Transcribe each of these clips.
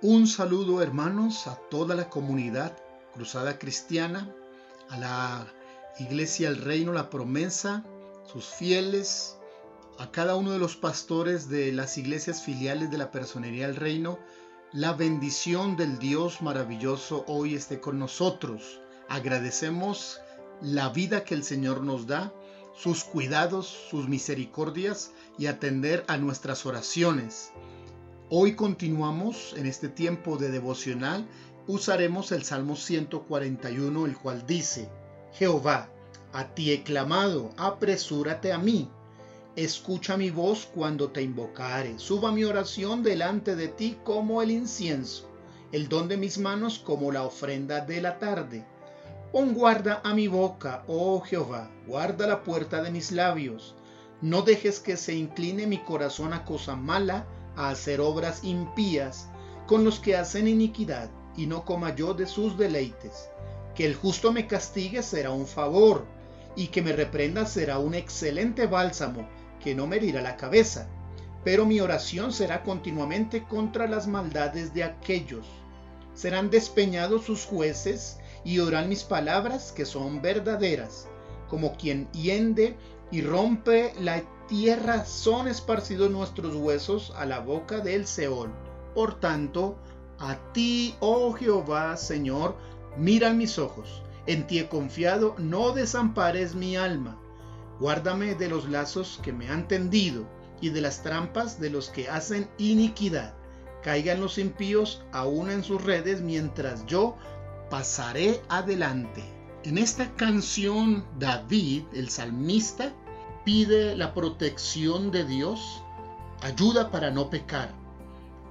Un saludo hermanos a toda la comunidad Cruzada Cristiana, a la Iglesia El Reino, la promesa, sus fieles, a cada uno de los pastores de las iglesias filiales de la Personería del Reino, la bendición del Dios maravilloso hoy esté con nosotros. Agradecemos la vida que el Señor nos da, sus cuidados, sus misericordias y atender a nuestras oraciones. Hoy continuamos en este tiempo de devocional, usaremos el Salmo 141, el cual dice, Jehová, a ti he clamado, apresúrate a mí. Escucha mi voz cuando te invocare, suba mi oración delante de ti como el incienso, el don de mis manos como la ofrenda de la tarde Pon guarda a mi boca, oh Jehová, guarda la puerta de mis labios. No dejes que se incline mi corazón a cosa mala, a hacer obras impías con los que hacen iniquidad, y no coma yo de sus deleites. Que el justo me castigue será un favor, y que me reprenda será un excelente bálsamo, que no me herirá la cabeza. Pero mi oración será continuamente contra las maldades de aquellos. Serán despeñados sus jueces, y oirán mis palabras que son verdaderas. Como quien hiende y rompe la tierra, son esparcidos nuestros huesos a la boca del Seol. Por tanto, a ti, oh Jehová, Señor, miran mis ojos. En ti he confiado, no desampares mi alma. Guárdame de los lazos que me han tendido y de las trampas de los que hacen iniquidad. Caigan los impíos aún en sus redes mientras yo pasaré adelante. En esta canción David, el salmista, pide la protección de Dios, ayuda para no pecar.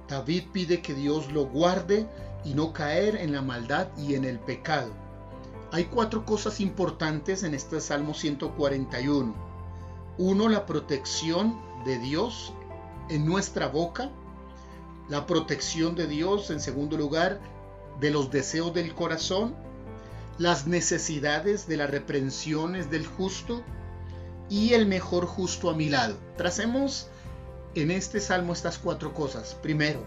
David pide que Dios lo guarde y no caer en la maldad y en el pecado. Hay cuatro cosas importantes en este Salmo 141. Uno, la protección de Dios en nuestra boca. La protección de Dios, en segundo lugar, de los deseos del corazón, las necesidades de las reprensiones del justo y el mejor justo a mi lado. Tracemos en este salmo estas cuatro cosas. Primero,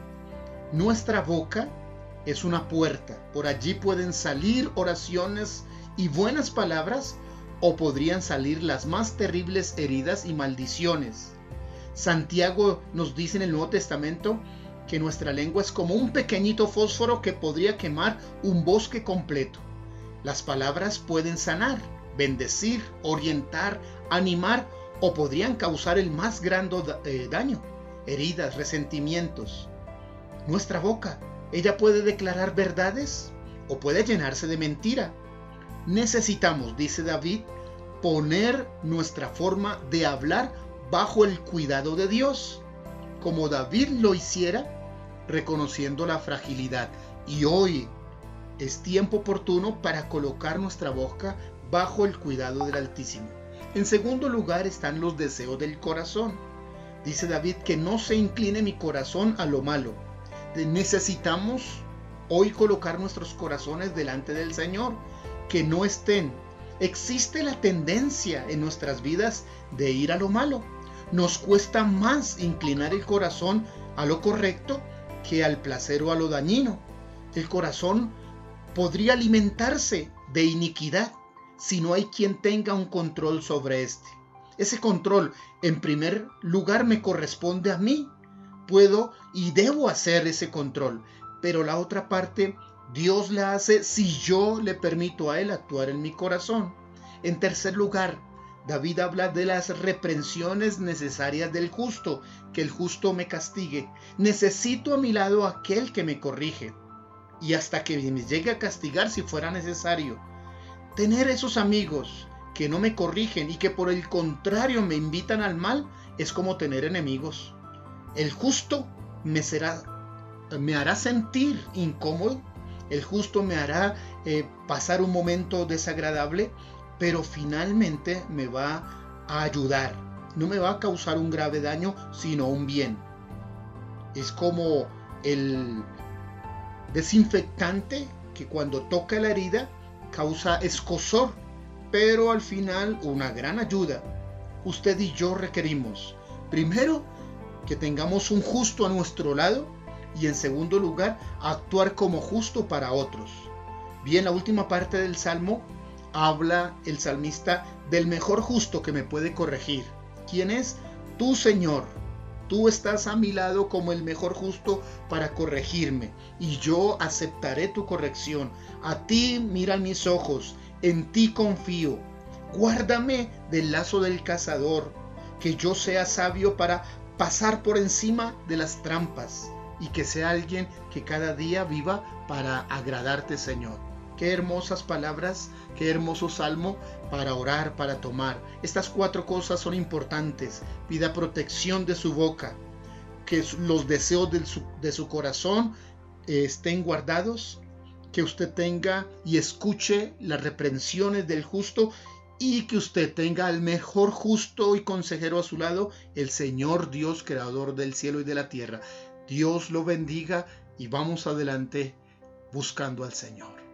nuestra boca es una puerta. Por allí pueden salir oraciones y buenas palabras o podrían salir las más terribles heridas y maldiciones. Santiago nos dice en el Nuevo Testamento que nuestra lengua es como un pequeñito fósforo que podría quemar un bosque completo. Las palabras pueden sanar, bendecir, orientar, animar o podrían causar el más grande eh, daño, heridas, resentimientos. Nuestra boca, ella puede declarar verdades o puede llenarse de mentira. Necesitamos, dice David, poner nuestra forma de hablar bajo el cuidado de Dios, como David lo hiciera reconociendo la fragilidad. Y hoy es tiempo oportuno para colocar nuestra boca bajo el cuidado del Altísimo. En segundo lugar están los deseos del corazón. Dice David que no se incline mi corazón a lo malo. Necesitamos hoy colocar nuestros corazones delante del Señor, que no estén. Existe la tendencia en nuestras vidas de ir a lo malo. Nos cuesta más inclinar el corazón a lo correcto que al placer o a lo dañino. El corazón podría alimentarse de iniquidad si no hay quien tenga un control sobre este. Ese control, en primer lugar, me corresponde a mí. Puedo y debo hacer ese control, pero la otra parte Dios la hace si yo le permito a Él actuar en mi corazón. En tercer lugar, David habla de las reprensiones necesarias del justo, que el justo me castigue. Necesito a mi lado aquel que me corrige. Y hasta que me llegue a castigar si fuera necesario. Tener esos amigos que no me corrigen y que por el contrario me invitan al mal es como tener enemigos. El justo me será me hará sentir incómodo, el justo me hará eh, pasar un momento desagradable pero finalmente me va a ayudar. No me va a causar un grave daño, sino un bien. Es como el desinfectante que cuando toca la herida causa escosor, pero al final una gran ayuda. Usted y yo requerimos, primero, que tengamos un justo a nuestro lado, y en segundo lugar, actuar como justo para otros. Bien, la última parte del Salmo habla el salmista del mejor justo que me puede corregir. ¿Quién es? Tú, Señor. Tú estás a mi lado como el mejor justo para corregirme y yo aceptaré tu corrección. A ti miran mis ojos, en ti confío. Guárdame del lazo del cazador, que yo sea sabio para pasar por encima de las trampas y que sea alguien que cada día viva para agradarte, Señor. Qué hermosas palabras, qué hermoso salmo para orar, para tomar. Estas cuatro cosas son importantes. Pida protección de su boca, que los deseos de su, corazón eh, estén guardados, que usted tenga y escuche las reprensiones del justo y que usted tenga al mejor justo y consejero a su lado, el Señor Dios, creador del cielo y de la tierra. Dios lo bendiga y vamos adelante buscando al Señor.